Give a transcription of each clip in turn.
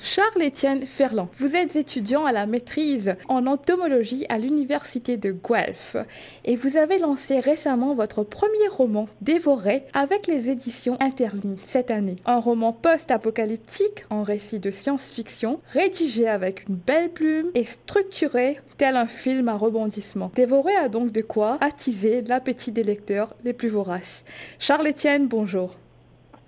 Charles-Étienne Ferland, vous êtes étudiant à la maîtrise en entomologie à l'université de Guelph et vous avez lancé récemment votre premier roman, Dévoré, avec les éditions Interlignes cette année. Un roman post-apocalyptique en récit de science-fiction, rédigé avec une belle plume et structuré tel un film à rebondissement. Dévoré a donc de quoi attiser l'appétit des lecteurs les plus voraces. Charles-Étienne, bonjour.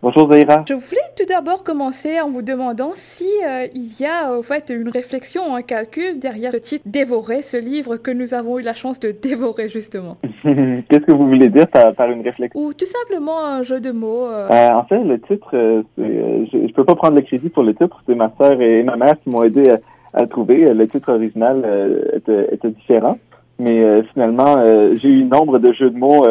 Bonjour Zaira. Je voulais tout d'abord commencer en vous demandant si euh, il y a au fait une réflexion, un calcul derrière le titre Dévorer, ce livre que nous avons eu la chance de dévorer justement. Qu'est-ce que vous voulez dire par, une réflexion? Ou tout simplement un jeu de mots. Euh. Euh, en fait, le titre, je, ne peux pas prendre le crédit pour le titre, c'est ma sœur et ma mère qui m'ont aidé à, le trouver. Le titre original était, était, différent, mais finalement, j'ai eu nombre de jeux de mots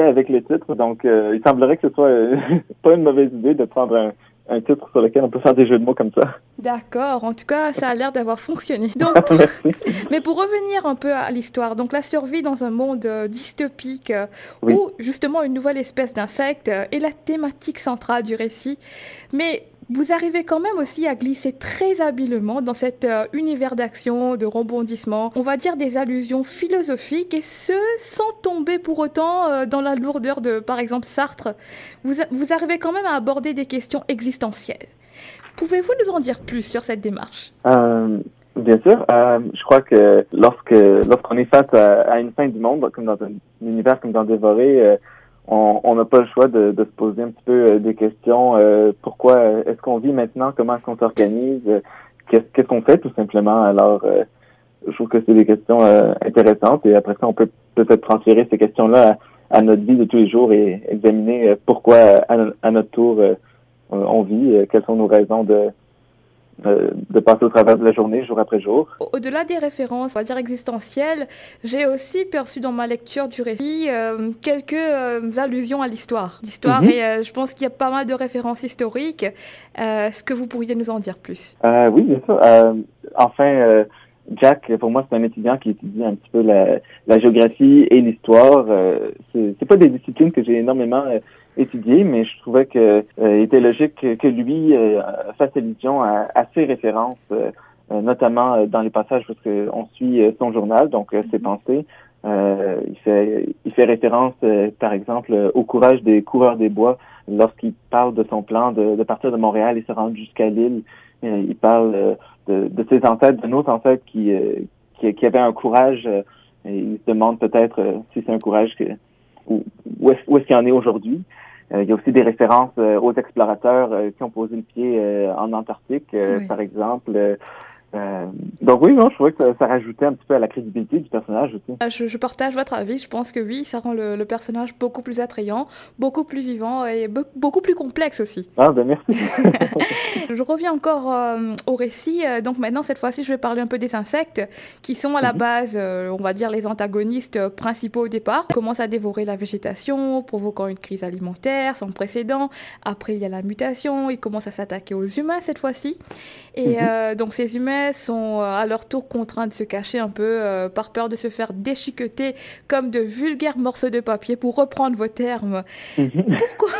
avec le titre, donc euh, il semblerait que ce soit euh, pas une mauvaise idée de prendre un, un, titre sur lequel on peut faire des jeux de mots comme ça. D'accord, en tout cas, ça a l'air d'avoir fonctionné. Donc, mais pour revenir un peu à l'histoire, donc la survie dans un monde euh, dystopique où justement une nouvelle espèce d'insecte est la thématique centrale du récit. Mais vous arrivez quand même aussi à glisser très habilement dans cet euh, univers d'action, de rebondissement, on va dire des allusions philosophiques, et ce, sans tomber pour autant euh, dans la lourdeur de, par exemple, Sartre. Vous, vous arrivez quand même à aborder des questions existentielles. Pouvez-vous nous en dire plus sur cette démarche? Euh, Bien sûr. je crois que lorsque lorsqu'on est face à, une fin du monde, comme dans un univers comme dans Dévoré, on n'a pas le choix de, se poser un petit peu euh, des questions. Euh, pourquoi est-ce qu'on vit maintenant? Comment est-ce qu'on s'organise? Qu'est-ce qu'on fait tout simplement? Alors, euh, je trouve que c'est des questions intéressantes et après ça, on peut peut-être transférer ces questions-là à, notre vie de tous les jours et examiner pourquoi à notre tour on vit, quelles sont nos raisons de, euh, de passer au travers de la journée, jour après jour. Au-delà des références, on va dire existentielles, j'ai aussi perçu dans ma lecture du récit euh, quelques euh, allusions à l'histoire. L'histoire, mhm. et je pense qu'il y a pas mal de références historiques. Est-ce que vous pourriez nous en dire plus? Oui, bien sûr. enfin, Jack, pour moi, c'est un étudiant qui étudie un petit peu la, la géographie et l'histoire. c'est pas des disciplines que j'ai énormément étudié, mais je trouvais que euh, était logique que, lui euh, fasse allusion à, à ses références, euh, notamment dans les passages parce qu'on suit son journal, donc ses mhm. pensées. il fait il fait référence, par exemple, au courage des coureurs des bois lorsqu'il parle de son plan de, de, partir de Montréal et se rendre jusqu'à Lille. il parle de, de, ses ancêtres, de nos ancêtres qui, qui, qui avaient un courage. et il se demande peut-être si c'est un courage que où, où est-ce qu'il en est aujourd'hui. Euh, il y a aussi des références euh, aux explorateurs euh, qui ont posé le pied en Antarctique, par exemple. Euh, donc oui, non, je trouvais que ça, rajoutait un petit peu à la crédibilité du personnage aussi. Ah, je, partage votre avis. Je pense que oui, ça rend le, personnage beaucoup plus attrayant, beaucoup plus vivant et beaucoup plus complexe aussi. Ah ben merci. je reviens encore euh, au récit. Euh, donc maintenant, cette fois-ci, je vais parler un peu des insectes qui sont à la mhm. base, on va dire, les antagonistes principaux au départ. Ils commencent à dévorer la végétation, provoquant une crise alimentaire sans précédent. Après, il y a la mutation. Ils commencent à s'attaquer aux humains cette fois-ci. Et mhm. donc ces humains sont euh, à leur tour contraints de se cacher un peu euh, par peur de se faire déchiqueter comme de vulgaires morceaux de papier, pour reprendre vos termes. Pourquoi,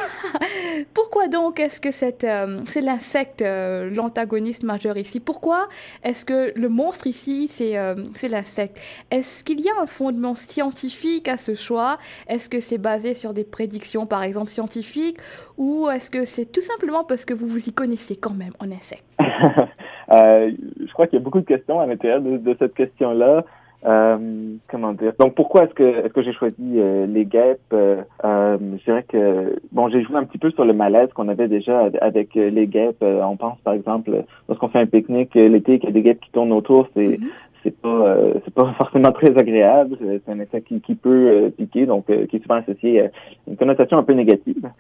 pourquoi donc est-ce que euh, c'est l'insecte l'antagoniste majeur ici? Pourquoi est-ce que le monstre ici, c'est c'est l'insecte? Est-ce qu'il y a un fondement scientifique à ce choix? Est-ce que c'est basé sur des prédictions, par exemple, scientifiques? Ou est-ce que c'est tout simplement parce que vous vous y connaissez quand même en insecte? Euh, je crois qu'il y a beaucoup de questions à l'intérieur de, cette question-là. Euh, comment dire? Donc pourquoi est-ce que est-ce que j'ai choisi euh, les guêpes? Euh, Je dirais que bon, j'ai joué un petit peu sur le malaise qu'on avait déjà avec les guêpes. on pense par exemple lorsqu'on fait un pique-nique l'été qu'il y a des guêpes qui tournent autour, c'est mm-hmm. c'est pas c'est pas forcément très agréable. C'est un insecte qui, qui peut piquer, donc qui est souvent associé à une connotation un peu négative.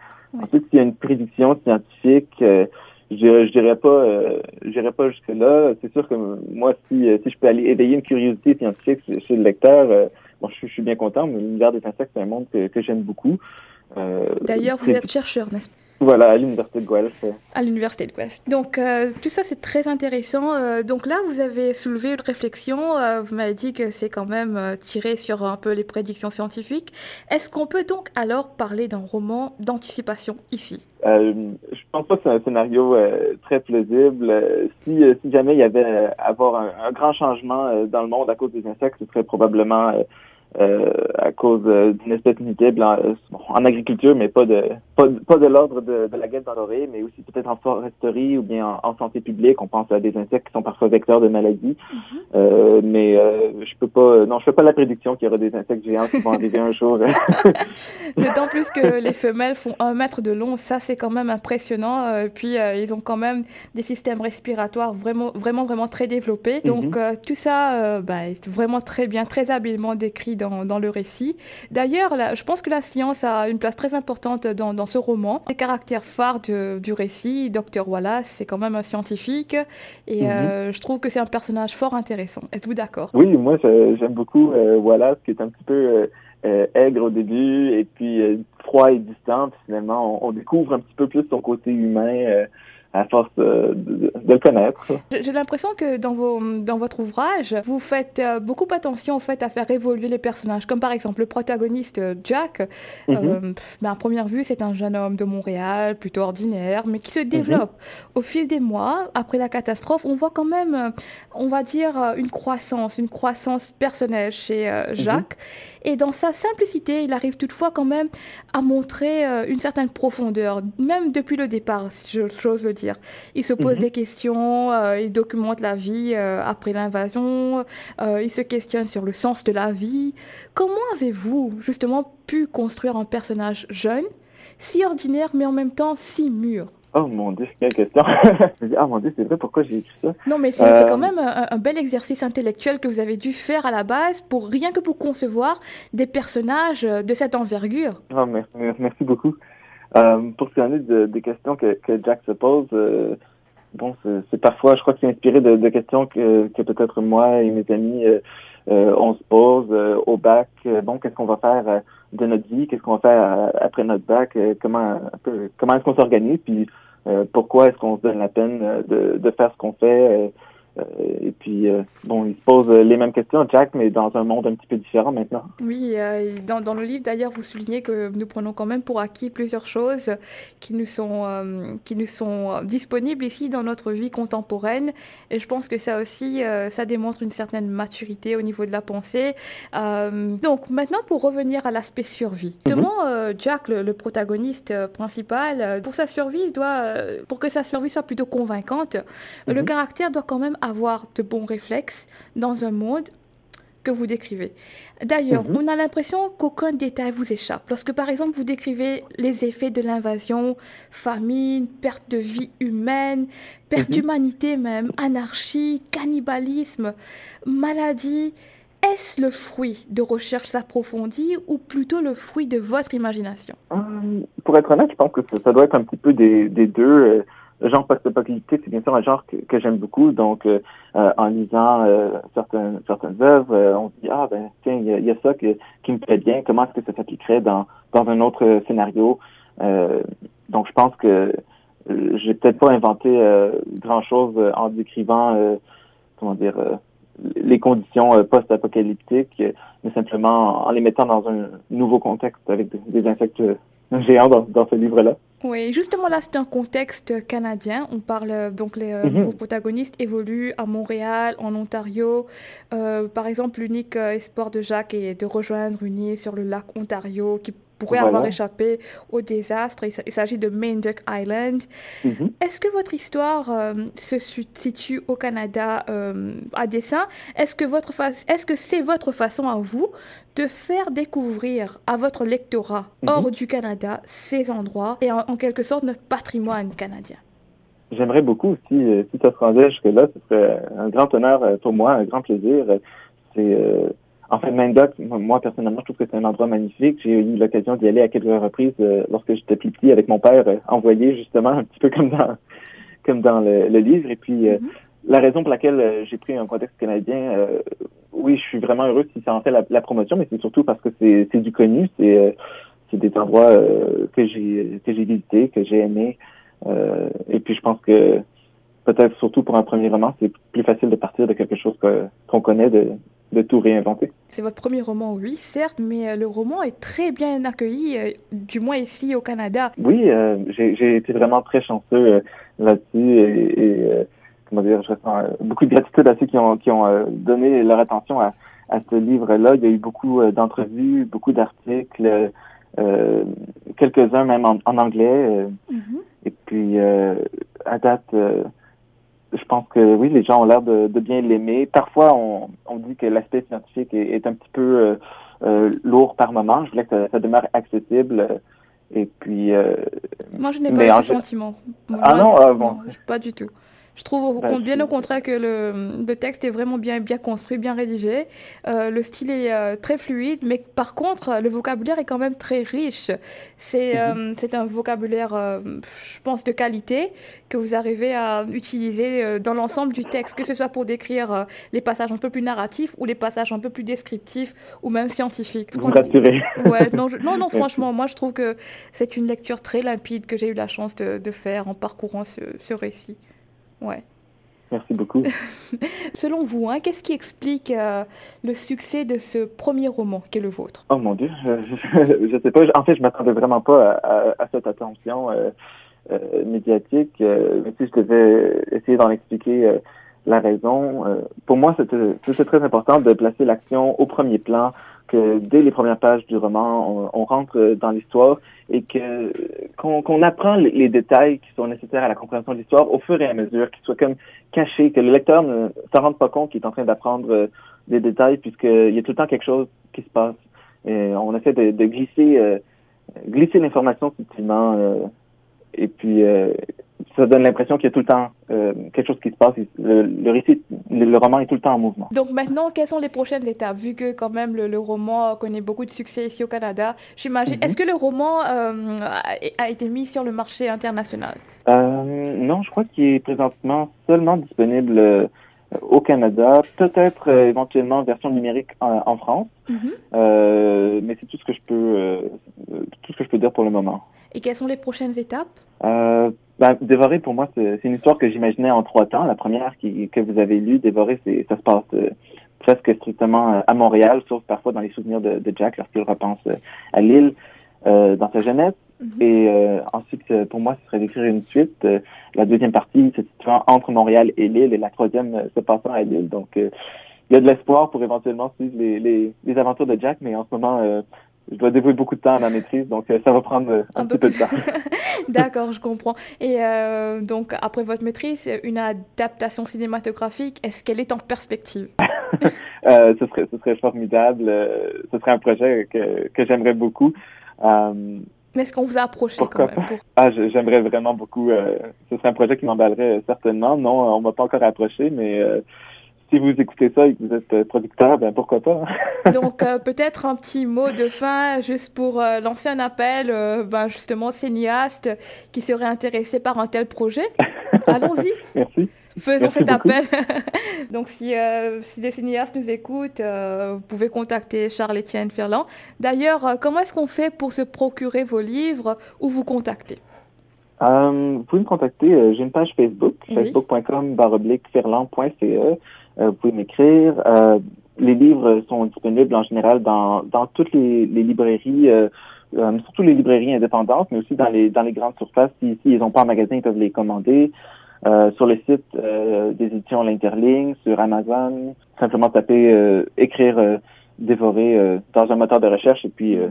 Ensuite, il y a une prédiction scientifique je, je dirais pas, euh, j'irais pas jusque là. C'est sûr que moi, si, euh, si je peux aller éveiller une curiosité scientifique chez le lecteur, euh, bon, je, suis bien content. Mais l'univers des insectes, c'est un monde que, j'aime beaucoup. D'ailleurs, vous êtes chercheur, n'est-ce pas? Voilà, à l'Université de Guelph. À l'Université de Guelph. Donc, euh, tout ça, c'est très intéressant. Euh, donc là, vous avez soulevé une réflexion. Euh, vous m'avez dit que c'est quand même tiré sur un peu les prédictions scientifiques. Est-ce qu'on peut donc alors parler d'un roman d'anticipation ici? Je pense pas que c'est un scénario très plausible. si, si jamais il y avait à avoir un, un, grand changement dans le monde à cause des insectes, ce serait probablement euh, à cause euh, d'une espèce euh, en, agriculture, mais pas de pas, pas de l'ordre de, de, la guêpe dorée, mais aussi peut-être en foresterie ou bien en, santé publique. On pense à des insectes qui sont parfois vecteurs de maladies. Mm-hmm. euh, mais euh, je peux pas, non, je fais pas la prédiction qu'il y aura des insectes géants qui vont arriver un jour. D'autant plus que les femelles font un mètre de long, ça c'est quand même impressionnant. Euh, puis ils ont quand même des systèmes respiratoires vraiment, vraiment, vraiment très développés. Donc mm-hmm. tout ça, ben, est vraiment très bien, très habilement décrit dans, le récit. D'ailleurs, je pense que la science a une place très importante dans, dans ce roman. Les caractères phares du, récit, Dr Wallace, c'est quand même un scientifique et mhm. euh, je trouve que c'est un personnage fort intéressant. Êtes-vous d'accord? Oui, moi j'aime beaucoup euh, Wallace qui est un petit peu euh, aigre au début et puis froid et distant. finalement, on, on, découvre un petit peu plus son côté humain à force de, de, le connaître. J'ai l'impression que dans, vos, dans votre ouvrage, vous faites euh, beaucoup attention en fait, à faire évoluer les personnages. Comme par exemple le protagoniste euh, Jack, euh, ben, à première vue, c'est un jeune homme de Montréal, plutôt ordinaire, mais qui se développe. Mhm. Au fil des mois, après la catastrophe, on voit quand même, on va dire, une croissance, une croissance personnelle chez mhm. Jacques. Et dans sa simplicité, il arrive toutefois quand même à montrer une certaine profondeur, même depuis le départ, si j'ose le dire. Il se pose mhm. des questions, euh, il documente la vie euh, après l'invasion, euh, il se questionne sur le sens de la vie. Comment avez-vous justement pu construire un personnage jeune, si ordinaire, mais en même temps si mûr? Oh mon dieu, quelle question. ah mon dieu, c'est vrai, pourquoi j'ai écrit ça? Non, mais c'est quand même un, bel exercice intellectuel que vous avez dû faire à la base pour rien que pour concevoir des personnages de cette envergure. Oh, merci, merci beaucoup. Euh, pour ce qui en est de, des questions que, que Jack se pose, euh, bon, c'est parfois, je crois que c'est inspiré de, de, questions que, que peut-être moi et mes amis euh, euh on se pose au bac. bon, qu'est-ce qu'on va faire de notre vie Qu'est-ce qu'on va faire après notre bac Comment comment est-ce qu'on s'organise Puis pourquoi est-ce qu'on se donne la peine de, de faire ce qu'on fait euh, et puis, euh, bon, il se pose les mêmes questions, Jack, mais dans un monde un petit peu différent maintenant. Oui, euh, dans, dans, le livre, d'ailleurs, vous soulignez que nous prenons quand même pour acquis plusieurs choses qui nous sont, qui nous sont disponibles ici dans notre vie contemporaine. Et je pense que ça aussi, ça démontre une certaine maturité au niveau de la pensée. donc, maintenant, pour revenir à l'aspect survie. Justement, mhm. Jack, le, protagoniste principal, pour sa survie, il doit, pour que sa survie soit plutôt convaincante, le mhm. caractère doit quand même avoir de bons réflexes dans un monde que vous décrivez. D'ailleurs, mhm. on a l'impression qu'aucun détail vous échappe. Lorsque, par exemple, vous décrivez les effets de l'invasion, famine, perte de vie humaine, perte mhm. d'humanité même, anarchie, cannibalisme, maladie, est-ce le fruit de recherches approfondies ou plutôt le fruit de votre imagination? Euh, Pour être honnête, je pense que ça, doit être un petit peu des, deux. Euh, le genre post-apocalyptique, c'est bien sûr un genre que, j'aime beaucoup. Donc, euh, euh, en lisant euh, certaines, œuvres, on se dit, ah ben tiens, il y, a, ça qui me plaît bien. Comment est-ce que ça s'appliquerait dans, dans un autre scénario? donc, je pense que j'ai peut-être pas inventé grand-chose en décrivant, comment dire, les conditions post-apocalyptiques, mais simplement en les mettant dans un nouveau contexte avec des, insectes géants dans ce livre-là. Oui, justement là, c'est un contexte canadien. On parle donc les euh, mhm. protagonistes évoluent à Montréal, en Ontario. Euh, par exemple, l'unique euh, espoir de Jacques est de rejoindre une île sur le lac Ontario qui pourrait avoir échappé au désastre. Il s'agit de Main Duck Island. Mhm. Est-ce que votre histoire euh, se situe au Canada euh, à dessein? Est-ce que votre est-ce que c'est votre façon à vous de faire découvrir à votre lectorat mhm. hors du Canada ces endroits et en, quelque sorte notre patrimoine canadien? J'aimerais beaucoup, si, euh, si ça se rendait jusque-là, ce serait un grand honneur pour moi, un grand plaisir. C'est en fait, Mandoc, moi personnellement, je trouve que c'est un endroit magnifique. J'ai eu l'occasion d'y aller à quelques reprises euh, lorsque j'étais plus petit avec mon père, euh, envoyé justement un petit peu comme dans comme dans le, livre. Et puis euh, mm-hmm. la raison pour laquelle j'ai pris un contexte canadien, oui, je suis vraiment heureux si ça en fait la, promotion, mais c'est surtout parce que c'est du connu, c'est c'est des endroits que j'ai que j'ai visités, que j'ai aimés. et puis je pense que peut-être surtout pour un premier roman, c'est plus facile de partir de quelque chose qu'on connaît, de, de tout réinventer. C'est votre premier roman, oui, certes, mais euh, le roman est très bien accueilli, euh, du moins ici au Canada. Oui, euh, j'ai été vraiment très chanceux là-dessus et, comment dire, je ressens beaucoup de gratitude à ceux qui ont, qui ont donné leur attention à, à ce livre-là. Il y a eu beaucoup d'entrevues, beaucoup d'articles, quelques-uns même en, anglais. Mm-hmm. Et puis, à date, je pense que oui, les gens ont l'air de, bien l'aimer. Parfois, on, on, dit que l'aspect scientifique est, un petit peu euh, euh, lourd par moment. Je voulais que ça, demeure accessible. Et puis. Euh, Moi, je n'ai pas ce sentiment. Ah non, bon. pas du tout. Je trouve ben, bien au contraire que le, le, texte est vraiment bien, bien construit, bien rédigé. Euh, le style est euh, très fluide, mais par contre, le vocabulaire est quand même très riche. C'est mhm. euh, un vocabulaire, je pense, de qualité que vous arrivez à utiliser dans l'ensemble du texte, que ce soit pour décrire les passages un peu plus narratifs ou les passages un peu plus descriptifs ou même scientifiques. Vous rassurez. Ouais, non, non, non, franchement, moi je trouve que c'est une lecture très limpide que j'ai eu la chance de, de faire en parcourant ce, ce récit. Ouais. Merci beaucoup. Selon vous, hein, qu'est-ce qui explique euh, le succès de ce premier roman qui est le vôtre? Oh mon Dieu, je ne sais pas. En fait, je m'attendais vraiment pas à, cette attention euh, euh, médiatique. mais si je devais essayer d'en expliquer la raison, pour moi, c'était très important de placer l'action au premier plan, que dès les premières pages du roman, on, rentre dans l'histoire et que qu'on apprend les, détails qui sont nécessaires à la compréhension de l'histoire au fur et à mesure, qu'ils soient comme cachés, que le lecteur ne s'en rende pas compte qu'il est en train d'apprendre euh, des détails puisqu'il y a tout le temps quelque chose qui se passe. Et on essaie de, de glisser euh, glisser l'information subtilement euh, et puis ça donne l'impression qu'il y a tout le temps euh, quelque chose qui se passe. Le, récit, le, roman est tout le temps en mouvement. Donc maintenant, quelles sont les prochaines étapes Vu que quand même le, roman connaît beaucoup de succès ici au Canada, j'imagine. Mhm. Est-ce que le roman euh, a, été mis sur le marché international? Euh, Non, je crois qu'il est présentement seulement disponible au Canada, peut-être éventuellement en version numérique en, France. Mhm. mais c'est tout ce que je peux tout ce que je peux dire pour le moment. Et quelles sont les prochaines étapes? Ben, Dévorer, pour moi, c'est une histoire que j'imaginais en trois temps. La première qui, que vous avez lue, Dévorer, ça se passe euh, presque strictement euh, à Montréal, sauf parfois dans les souvenirs de, de Jack lorsqu'il repense euh, à l'île dans sa jeunesse. Mm-hmm. Et ensuite, pour moi, ce serait d'écrire une suite. la deuxième partie se situant entre Montréal et l'île, et la troisième se passant à l'île. Donc, il y a de l'espoir pour éventuellement suivre les, les, les, aventures de Jack, mais en ce moment, je dois dévouer beaucoup de temps à la maîtrise, donc euh, ça va prendre euh, un, petit peu de temps. D'accord, je comprends. Et euh, donc, après votre maîtrise, une adaptation cinématographique, est-ce qu'elle est en perspective? Euh, ce, serait, ce serait formidable. ce serait un projet que, que j'aimerais beaucoup. Mais est-ce qu'on vous a approché quand même Ah, j'aimerais vraiment beaucoup. ce serait un projet qui m'emballerait certainement. Non, on m'a pas encore approché, mais si vous écoutez ça et que vous êtes euh, producteur, ben pourquoi pas. Hein. Donc euh, peut-être un petit mot de fin juste pour euh, lancer un appel, ben, justement cinéaste qui serait intéressé par un tel projet. Allons-y. Merci. Faisons cet appel. Donc, si, si, des cinéastes nous écoutent, vous pouvez contacter Charles-Étienne Ferland. D'ailleurs, comment est-ce qu'on fait pour se procurer vos livres ou vous contacter? Vous pouvez me contacter. J'ai une page Facebook, facebook.com ferland.ce. Euh, vous pouvez m'écrire. Euh, les livres sont disponibles en général dans, dans toutes les, les librairies, euh, surtout les librairies indépendantes, mais aussi dans les, dans les grandes surfaces. Si, si ils n'ont pas en magasin, ils peuvent les commander. sur le site des éditions L'Interligne, sur Amazon, simplement taper écrire dévorer dans un moteur de recherche et puis mm-hmm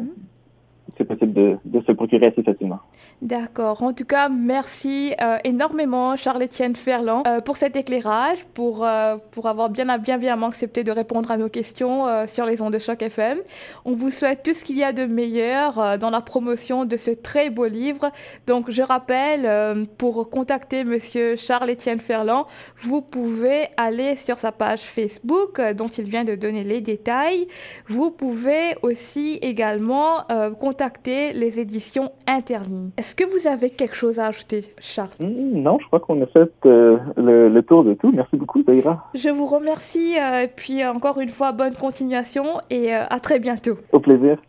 c'est possible de, de, se procurer assez facilement. D'accord. En tout cas, merci euh, énormément, Charles-Étienne Ferland, euh, pour cet éclairage, pour, euh, pour avoir bien, bien évidemment accepté de répondre à nos questions sur les ondes de choc FM. On vous souhaite tout ce qu'il y a de meilleur dans la promotion de ce très beau livre. Donc, je rappelle, pour contacter Monsieur Charles-Étienne Ferland, vous pouvez aller sur sa page Facebook, dont il vient de donner les détails. Vous pouvez aussi également contacter les éditions Interlignes. Est-ce que vous avez quelque chose à ajouter, Charles? Hmm, Non, je crois qu'on a fait euh, le, tour de tout. Merci beaucoup, Zaira. Je vous remercie, et euh, puis encore une fois, bonne continuation et euh, à très bientôt. Au plaisir.